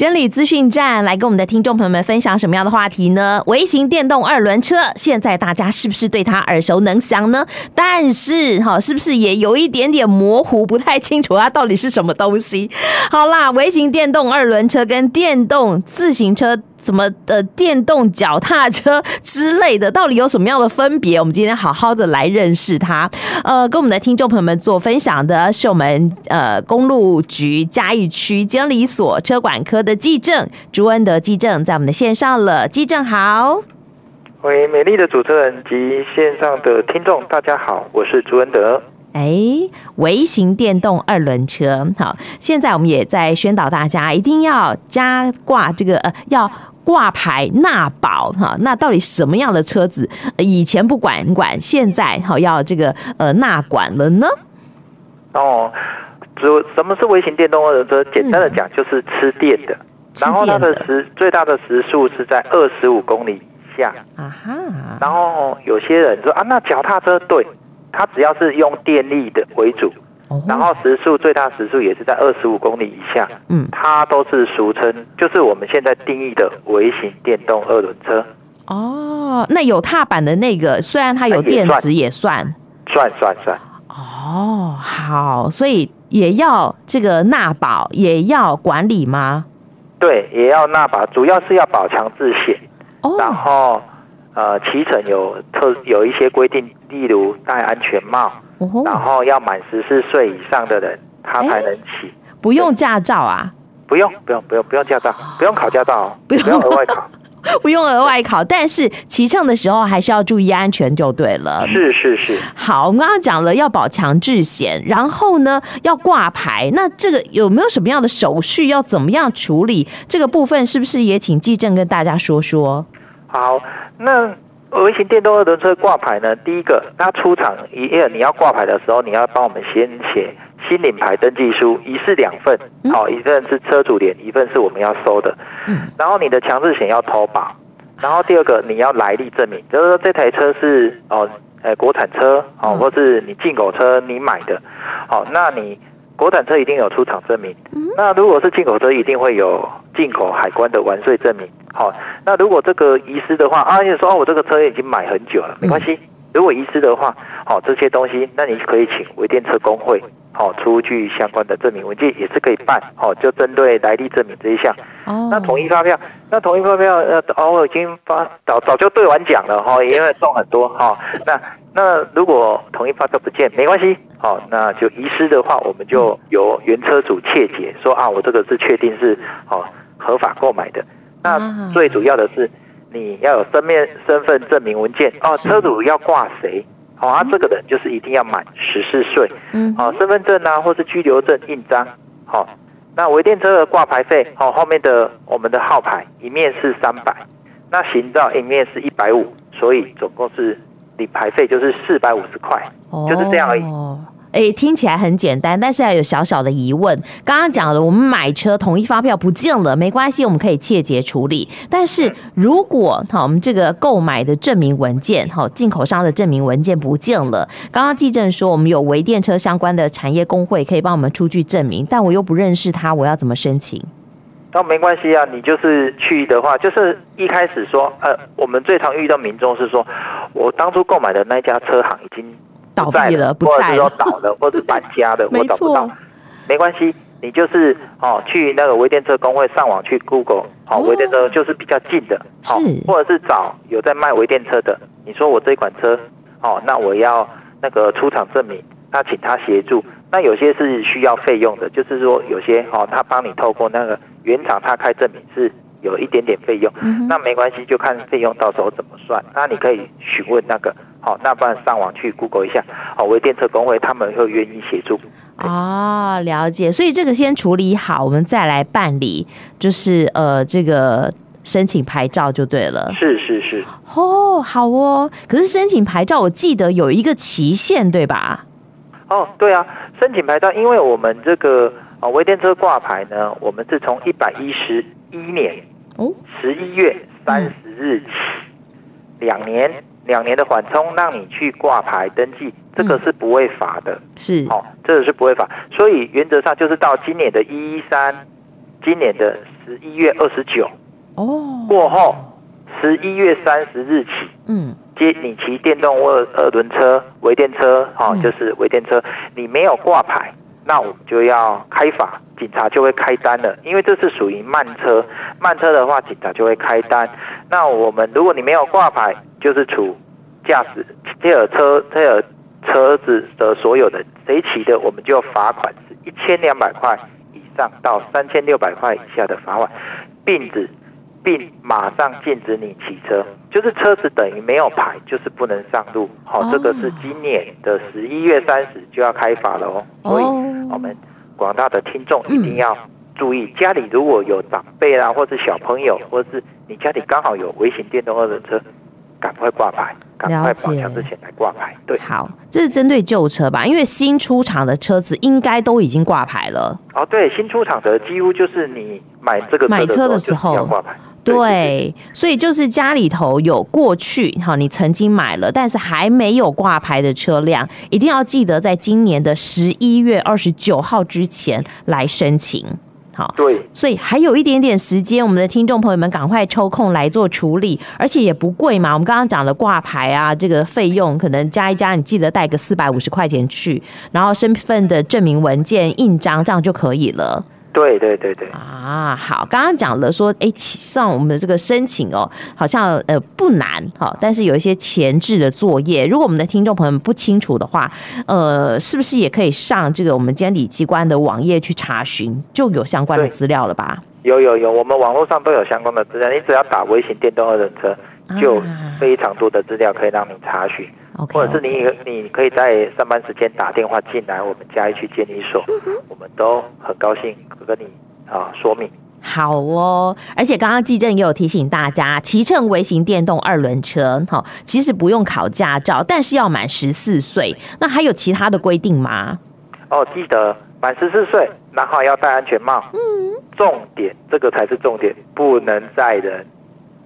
监理资讯站来跟我们的听众朋友们分享什么样的话题呢？微型电动二轮车，现在大家是不是对它耳熟能详呢？但是哈，是不是也有一点点模糊，不太清楚它到底是什么东西？好啦，微型电动二轮车跟电动自行车。怎么的电动脚踏车之类的，到底有什么样的分别？我们今天好好的来认识它。呃，跟我们的听众朋友们做分享的是我们呃公路局嘉义区监理所车管科的纪政朱恩德纪政，在我们的线上了。纪政好，喂，美丽的主持人及线上的听众，大家好，我是朱恩德。哎，微型电动二轮车，好，现在我们也在宣导大家一定要加挂这个呃要。挂牌纳保哈，那到底什么样的车子以前不管管，现在好要这个呃纳管了呢？哦，就什么是微型电动二轮车？简单的讲就是吃电的，嗯、然后它的时最大的时速是在二十五公里以下啊哈。然后有些人说啊，那脚踏车对，它只要是用电力的为主。然后时速最大时速也是在二十五公里以下，嗯，它都是俗称，就是我们现在定义的微型电动二轮车。哦，那有踏板的那个，虽然它有电池，也算，算算算。哦，好，所以也要这个纳保，也要管理吗？对，也要纳保，主要是要保强制险。哦，然后呃，骑乘有特有一些规定，例如戴安全帽。然后要满十四岁以上的人，他才能骑。不用驾照啊？不用，不用，不用，不用驾照，不用考驾照，不用额外考，不用额外考。但是骑乘的时候还是要注意安全就对了。是是是。好，我们刚刚讲了要保强制险，然后呢要挂牌。那这个有没有什么样的手续要怎么样处理？这个部分是不是也请纪正跟大家说说？好，那。微型电动二轮车挂牌呢，第一个，它出厂一页你要挂牌的时候，你要帮我们先写新领牌登记书，一式两份，好，一份是车主联，一份是我们要收的。然后你的强制险要投保，然后第二个你要来历证明，就是说这台车是哦，呃，国产车哦，或是你进口车你买的，好，那你。国产车一定有出厂证明，那如果是进口车，一定会有进口海关的完税证明。好，那如果这个遗失的话，啊，你说哦，我这个车已经买很久了，没关系。如果遗失的话，好，这些东西，那你可以请微电车工会，好，出具相关的证明文件，也是可以办。好，就针对来历证明这一项。哦。那统一发票，那统一发票，呃，哦，我已经发早早就兑完奖了哈，因为送很多哈。那。那如果统一发票不见，没关系，好，那就遗失的话，我们就由原车主切解，说啊，我这个是确定是哦合法购买的。那最主要的是你要有身面身份证明文件。哦，车主要挂谁？好啊，这个人就是一定要满十四岁，嗯，好，身份证啊，或是居留证印章，好，那微电车的挂牌费，好，后面的我们的号牌一面是三百，那行照一面是一百五，所以总共是。理牌费就是四百五十块，就是这样而已。哎、欸，听起来很简单，但是还有小小的疑问。刚刚讲了，我们买车统一发票不见了，没关系，我们可以切结处理。但是如果好，我们这个购买的证明文件，好，进口商的证明文件不见了。刚刚技正说，我们有微电车相关的产业工会可以帮我们出具证明，但我又不认识他，我要怎么申请？那没关系啊，你就是去的话，就是一开始说，呃，我们最常遇到民众是说，我当初购买的那家车行已经倒闭了，不在了，或者说倒了，或者 搬家的，我找不到。没关系，你就是哦，去那个微电车工会上网去 Google，好、哦，微电车就是比较近的，好、哦，或者是找有在卖微电车的，你说我这款车，哦，那我要那个出厂证明，那请他协助。那有些是需要费用的，就是说有些哦，他帮你透过那个。原厂他开证明是有一点点费用，嗯、那没关系，就看费用到时候怎么算。那你可以询问那个，好，那不然上网去 Google 一下，好，微电车工会他们会愿意协助。哦，了解。所以这个先处理好，我们再来办理，就是呃，这个申请牌照就对了。是是是。哦，好哦。可是申请牌照，我记得有一个期限，对吧？哦，对啊，申请牌照，因为我们这个。啊，微电车挂牌呢，我们是从一百一十一年哦十一月三十日起，两年两年的缓冲，让你去挂牌登记，这个是不会罚的，是。哦，这个是不会罚，所以原则上就是到今年的一一三今年的十一月二十九哦。过后，十一月三十日起，嗯，接你骑电动二二轮车、微电车，哦、嗯。就是微电车，你没有挂牌，那我们就要开罚，警察就会开单了，因为这是属于慢车，慢车的话，警察就会开单。那我们如果你没有挂牌，就是处驾驶这个车这个车子的所有的谁骑的，我们就罚款是一千两百块以上到三千六百块以下的罚款，并指并马上禁止你骑车，就是车子等于没有牌，就是不能上路。好、哦这个是今年的十一月三十就要开罚了哦，所以我们广大的听众一定要注意，家里如果有长辈啦，或是小朋友，或是你家里刚好有微型电动二轮车，赶快挂牌，赶快保养之前来挂牌。对，好，这是针对旧车吧？因为新出厂的车子应该都已经挂牌了。哦，对，新出厂的几乎就是你买这个买车的时候要挂牌。对，所以就是家里头有过去哈，你曾经买了，但是还没有挂牌的车辆，一定要记得在今年的十一月二十九号之前来申请。好，对，所以还有一点点时间，我们的听众朋友们赶快抽空来做处理，而且也不贵嘛。我们刚刚讲的挂牌啊，这个费用可能加一加，你记得带个四百五十块钱去，然后身份的证明文件印章，这样就可以了。对对对对啊，好，刚刚讲了说，哎，上我们的这个申请哦，好像呃不难哈，但是有一些前置的作业，如果我们的听众朋友们不清楚的话，呃，是不是也可以上这个我们监理机关的网页去查询，就有相关的资料了吧？有有有，我们网络上都有相关的资料，你只要打微型电动二轮车，就非常多的资料可以让你查询。Okay, 或者是你你可以在上班时间打电话进来，我们嘉义区监理所，我们都很高兴跟你啊说明。好哦，而且刚刚纪正也有提醒大家，骑乘微型电动二轮车，哈，其实不用考驾照，但是要满十四岁。那还有其他的规定吗？哦，记得满十四岁，然后要戴安全帽。嗯，重点这个才是重点，不能载人。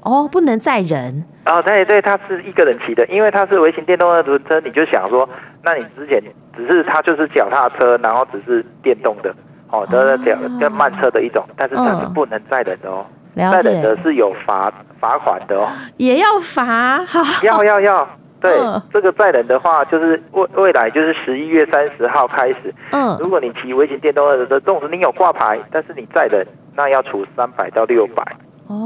哦，不能载人。哦，对对，他是一个人骑的，因为他是微型电动二轮车，你就想说，那你之前只是他就是脚踏车，然后只是电动的，哦，都是脚跟慢车的一种，但是它是不能载人的哦，载人的是有罚罚款的哦，也要罚，要要要，对，嗯、这个载人的话，就是未未来就是十一月三十号开始，嗯，如果你骑微型电动二轮车，纵使你有挂牌，但是你载人，那要处三百到六百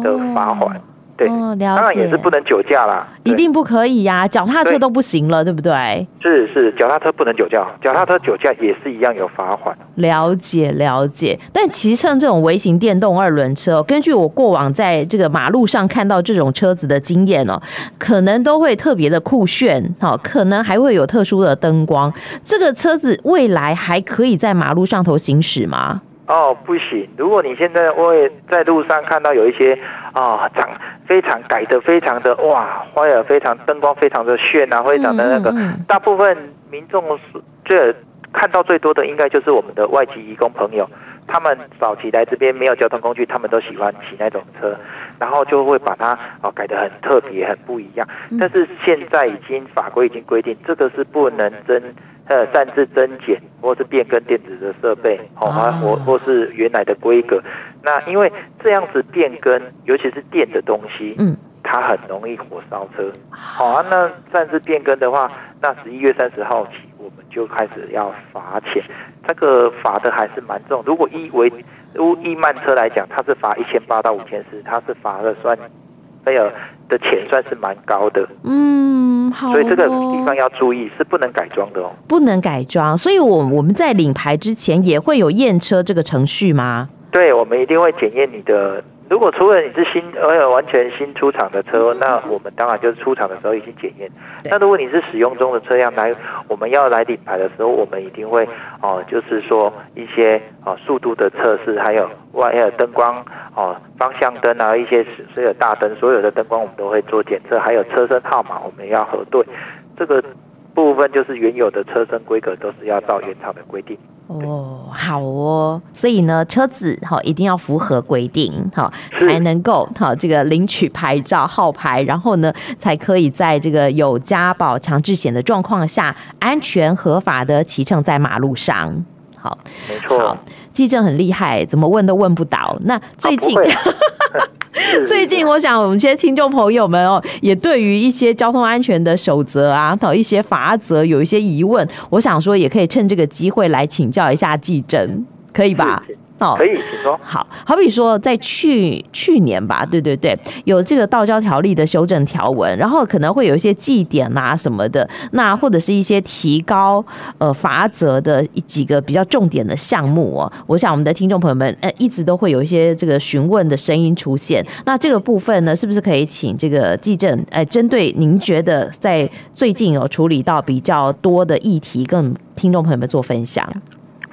的罚款。哦对，哦、了解，当然也是不能酒驾啦，一定不可以呀、啊，脚踏车都不行了，对，对不对？是是，脚踏车不能酒驾，脚踏车酒驾也是一样有罚款。了解了解，但骑乘这种微型电动二轮车，根据我过往在这个马路上看到这种车子的经验哦，可能都会特别的酷炫，好，可能还会有特殊的灯光。这个车子未来还可以在马路上头行驶吗？哦，不行！如果你现在会在路上看到有一些啊，长、哦、非常改的非常的哇，花儿非常灯光非常的炫啊，非常的那个，嗯嗯、大部分民众最看到最多的应该就是我们的外籍移工朋友，他们早期来这边没有交通工具，他们都喜欢骑那种车，然后就会把它哦改得很特别、很不一样。但是现在已经法规已经规定，这个是不能增。呃，擅自增减或是变更电子的设备，好、哦，或或是原来的规格。那因为这样子变更，尤其是电的东西，嗯，它很容易火烧车。好啊，那擅自变更的话，那十一月三十号起，我们就开始要罚钱。这个罚的还是蛮重。如果一为一慢车来讲，它是罚一千八到五千四，它是罚了算。没有的钱算是蛮高的，嗯，好，所以这个地方要注意，是不能改装的哦，不能改装。所以，我我们在领牌之前也会有验车这个程序吗？对，我们一定会检验你的。如果除了你是新呃完全新出厂的车，那我们当然就是出厂的时候已经检验。那如果你是使用中的车辆来，我们要来领牌的时候，我们一定会哦，就是说一些哦速度的测试，还有外还有灯光哦方向灯啊，一些所有大灯，所有的灯光我们都会做检测，还有车身号码我们要核对。这个部分就是原有的车身规格都是要照原厂的规定。哦，好哦，所以呢，车子哈一定要符合规定哈，才能够哈这个领取牌照号牌，然后呢，才可以在这个有加保强制险的状况下，安全合法的骑乘在马路上。好，没错。记者很厉害，怎么问都问不倒。那最近。啊 最近，我想我们这些听众朋友们哦，也对于一些交通安全的守则啊，到一些法则有一些疑问，我想说也可以趁这个机会来请教一下记者，可以吧？哦，可以，请说。好，好比说，在去去年吧，对对对，有这个道教条例的修正条文，然后可能会有一些祭典啊什么的，那或者是一些提高呃罚则的几个比较重点的项目哦。我想我们的听众朋友们，呃，一直都会有一些这个询问的声音出现。那这个部分呢，是不是可以请这个技正，呃，针对您觉得在最近有处理到比较多的议题，跟听众朋友们做分享？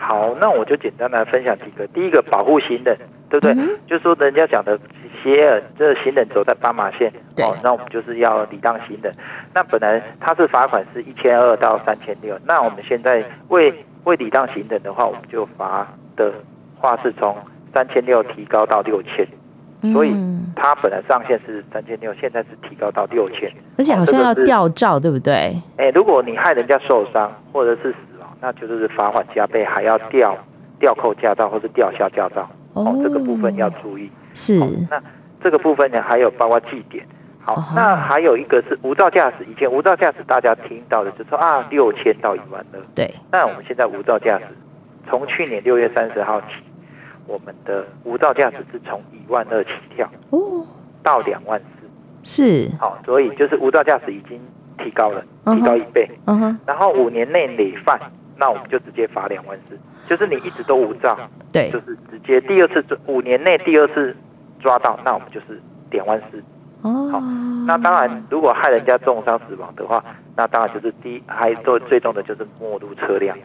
好，那我就简单来分享几个。第一个，保护行人，对不对？嗯、就是说人家讲的斜耳，这个、行人走在斑马线，哦，那我们就是要礼让行人。那本来他是罚款是一千二到三千六，那我们现在为为礼让行人的话，我们就罚的话是从三千六提高到六千，所以他本来上限是三千六，现在是提高到六千，而且好像要吊照，对不对？哎，如果你害人家受伤或者是。那就是罚款加倍，还要吊吊扣驾照或是吊销驾照哦，哦，这个部分要注意。是，那这个部分呢，还有包括记点。好，哦、那还有一个是无照驾驶。以前无照驾驶大家听到的就是说啊，六千到一万二。对。那我们现在无照驾驶，从去年六月三十号起，我们的无照驾驶是从一万二起跳哦，到两万四。是。好，所以就是无照驾驶已经提高了，提高一倍。嗯哼。然后五年内累犯。那我们就直接罚两万四，就是你一直都无照，对，就是直接第二次五年内第二次抓到，那我们就是两万四。哦，好，那当然如果害人家重伤死亡的话，那当然就是第一还最最重的就是没入车辆，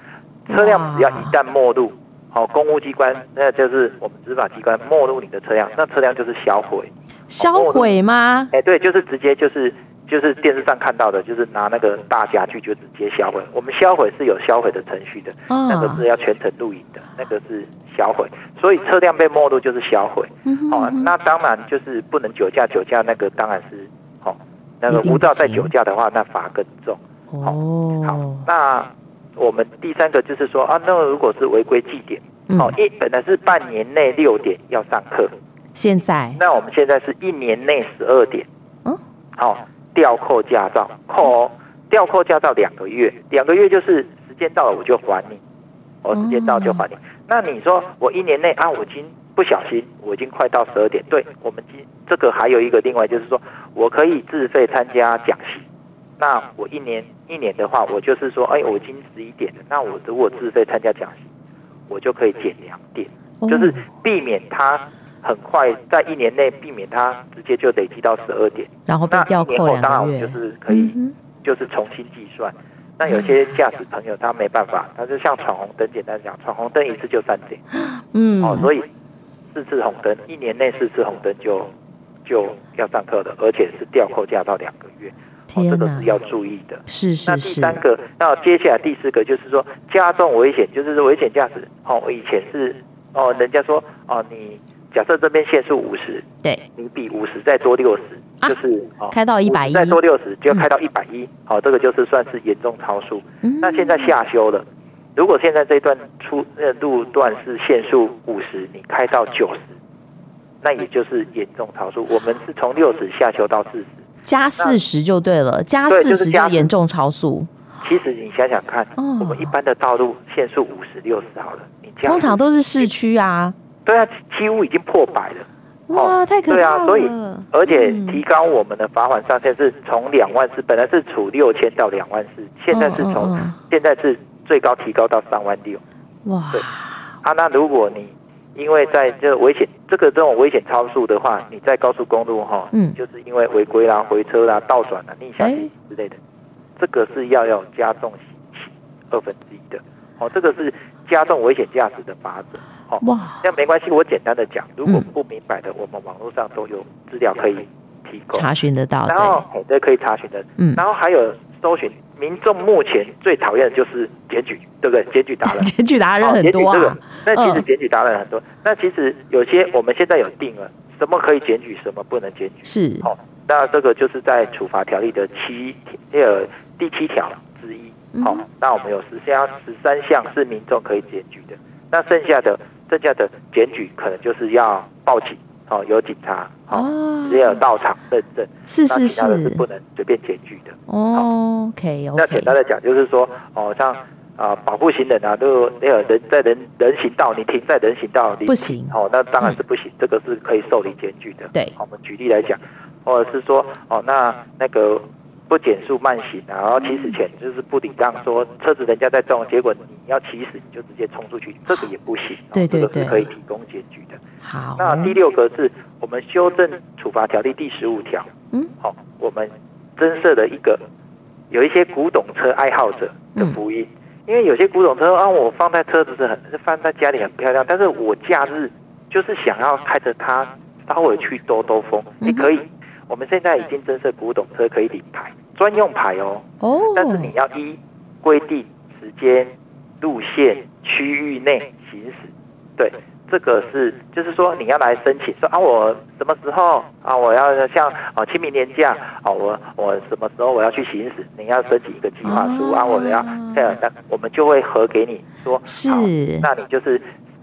车辆只要一旦没入，好，公务机关那就是我们执法机关没入你的车辆，那车辆就是销毁。销毁吗？哎，对，就是直接就是。就是电视上看到的，就是拿那个大家具就直接销毁。我们销毁是有销毁的程序的，那个是要全程录影的，那个是销毁。所以车辆被没入就是销毁。哦，那当然就是不能酒驾，酒驾那个当然是哦，那个无照再酒驾的话，那罚更重。哦，好，那我们第三个就是说啊，那如果是违规记点，哦，一本来是半年内六点要上课，现在那我们现在是一年内十二点。嗯，好。吊扣驾照，扣吊扣驾照两个月，两个月就是时间到了我就还你，我时间到就还你。那你说我一年内啊，我已经不小心，我已经快到十二点。对，我们今这个还有一个另外就是说，我可以自费参加讲习。那我一年一年的话，我就是说，哎，我已经十一点了，那我如果自费参加讲习，我就可以减两点，就是避免他。很快在一年内避免它直接就累积到十二点，然后被吊扣两个月。当然我们就是可以，就是重新计算。那有些驾驶朋友他没办法，他就像闯红灯，简单讲，闯红灯一次就三点。嗯，哦，所以四次红灯，一年内四次红灯就就要上课的，而且是吊扣驾照两个月。哦，这个是要注意的。是是是。那第三个，那接下来第四个就是说加重危险，就是危险驾驶。哦，以前是哦，人家说哦你。假设这边限速五十，对，你比五十再多六十，就是开到一百一，再多六十就要开到一百一，好，这个就是算是严重超速。嗯、那现在下修了，如果现在这段出呃路段是限速五十，你开到九十，那也就是严重超速。我们是从六十下修到四十，加四十就对了，加四十就严重超速。其实你想想看，哦、我们一般的道路限速五十六十好了，你通常都是市区啊。对啊，几乎已经破百了。哇，太可怕了！对啊，所以而且提高我们的罚款上限是从两万四，本来是处六千到两万四，现在是从现在是最高提高到三万六。哇，对啊，那如果你因为在这危险这个这种危险超速的话，你在高速公路哈，嗯，就是因为违规啦、回车啦、倒转啦、逆向之类的，这个是要要加重二分之一的。哦，这个是加重危险驾驶的法则。哇，这样没关系，我简单的讲，如果不明白的，我们网络上都有资料可以提供，查询得到。然后，对，可以查询的。嗯，然后还有搜寻，民众目前最讨厌的就是检举，对不对？检举达人，检举达人很多啊。那其实检举达人很多，那其实有些我们现在有定了，什么可以检举，什么不能检举。是，哦，那这个就是在处罚条例的七呃第七条之一。好，那我们有十项十三项是民众可以检举的，那剩下的剩下的检举可能就是要报警。哦，有警察哦，也有到场认证，是是是，其他的是不能随便检举的。哦，OK OK。那简单的讲，就是说，哦，像啊，保护行人啊，都那个人在人人行道，你停在人行道里，不行。哦，那当然是不行，嗯、这个是可以受理检举的。对，我们举例来讲，或者是说，哦，那那个。不减速慢行，然后起始前就是不礼让，说车子人家在撞，结果你要起始你就直接冲出去，这个也不行。对对对，这个是可以提供检举的。好，那第六个是我们修正处罚条例第十五条。嗯，好，我们增设了一个有一些古董车爱好者的福音，因为有些古董车啊，我放在车子是很放在家里很漂亮，但是我假日就是想要开着它稍微去兜兜风，你可以。我们现在已经增设古董车可以领牌，专用牌哦。哦。但是你要依规定时间、路线、区域内行驶。对，这个是就是说你要来申请说啊，我什么时候啊，我要像啊清明年假啊，我我什么时候我要去行驶？你要申请一个计划书啊，我要这样，那我们就会核给你说是，那你就是。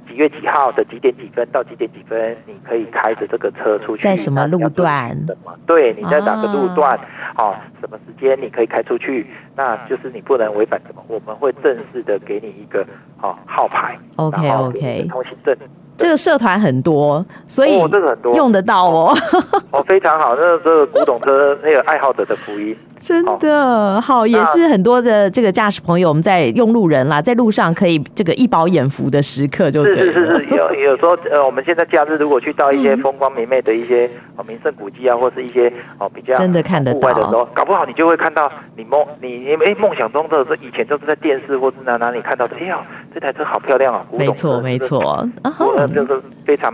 几月几号的几点几分到几点几分，你可以开着这个车出去。在什么路段？什么？对，你在哪个路段？哦，什么时间你可以开出去？那就是你不能违反什么？我们会正式的给你一个哦号牌。OK OK。通行证。这个社团很多，所以这个很多用得到哦。哦，非常好，那这个古董车那个爱好者的福音。真的好，也是很多的这个驾驶朋友，我们在用路人啦，在路上可以这个一饱眼福的时刻，就对了。是是是，有 有时候呃，我们现在假日如果去到一些风光明媚的一些哦名胜古迹啊，或是一些哦比较真的看得到的时候，搞不好你就会看到你梦你因为梦想中的这以前都是在电视或是哪哪里看到的，哎呀，这台车好漂亮啊！古董没错没错，那就是非常。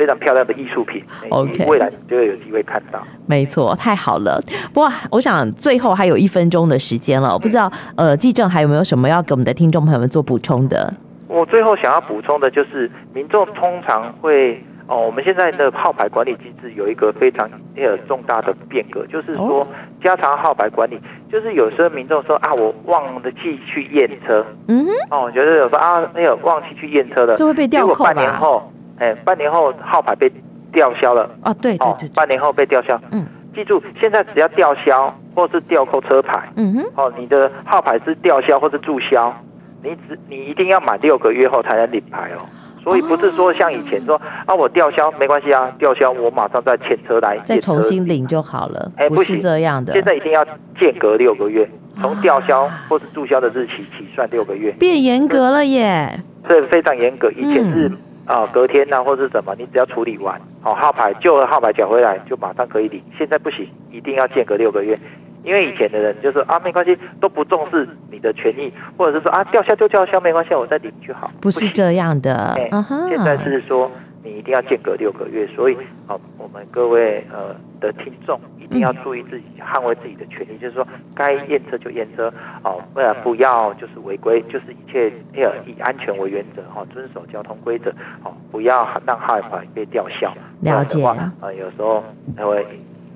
非常漂亮的艺术品，OK，未来你就会有机会看到。没错，太好了。不过，我想最后还有一分钟的时间了，我不知道，呃，纪正还有没有什么要给我们的听众朋友们做补充的？我最后想要补充的就是，民众通常会哦，我们现在的号牌管理机制有一个非常呃重大的变革，就是说加长号牌管理，就是有时候民众说啊，我忘了记去验车，嗯，哦，我觉得有时候啊，没有忘记去验车了，就会被吊扣吧？半年后。哎，半年后号牌被吊销了啊！对对对，半年后被吊销。嗯，记住，现在只要吊销或是吊扣车牌，嗯哼，哦，你的号牌是吊销或是注销，你只你一定要满六个月后才能领牌哦。所以不是说像以前说啊，我吊销没关系啊，吊销我马上再牵车来，再重新领就好了。哎，不是这样的，现在一定要间隔六个月，从吊销或是注销的日期起算六个月，变严格了耶。这非常严格，以前是。啊，隔天呐、啊，或是什么，你只要处理完，好、哦、号牌旧的号牌缴回来，就马上可以领。现在不行，一定要间隔六个月，因为以前的人就是啊，没关系，都不重视你的权益，或者是说啊，吊销就吊销，没关系，我再领就好。不是这样的，欸 uh huh. 现在是说。你一定要间隔六个月，所以好，我们各位呃的听众一定要注意自己捍卫自己的权利，就是说该验车就验车哦，不然不要就是违规，就是一切要以安全为原则哈，遵守交通规则哦，不要让号牌被吊销。了解。啊，有时候因为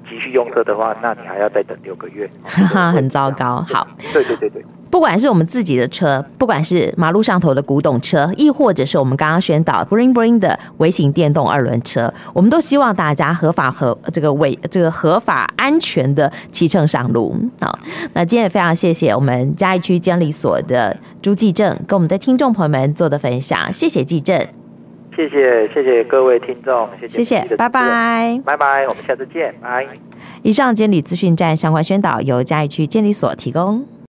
急需用车的话，那你还要再等六个月，哈哈，很糟糕。好，对对对对。不管是我们自己的车，不管是马路上头的古董车，亦或者是我们刚刚宣导 Bring Bring 的微型电动二轮车，我们都希望大家合法和这个违这个合法安全的骑乘上路。好，那今天也非常谢谢我们嘉义区监理所的朱继正跟我们的听众朋友们做的分享，谢谢继正，谢谢谢谢各位听众，谢谢拜拜拜拜，我们下次见，拜。以上监理资讯站相关宣导由嘉义区监理所提供。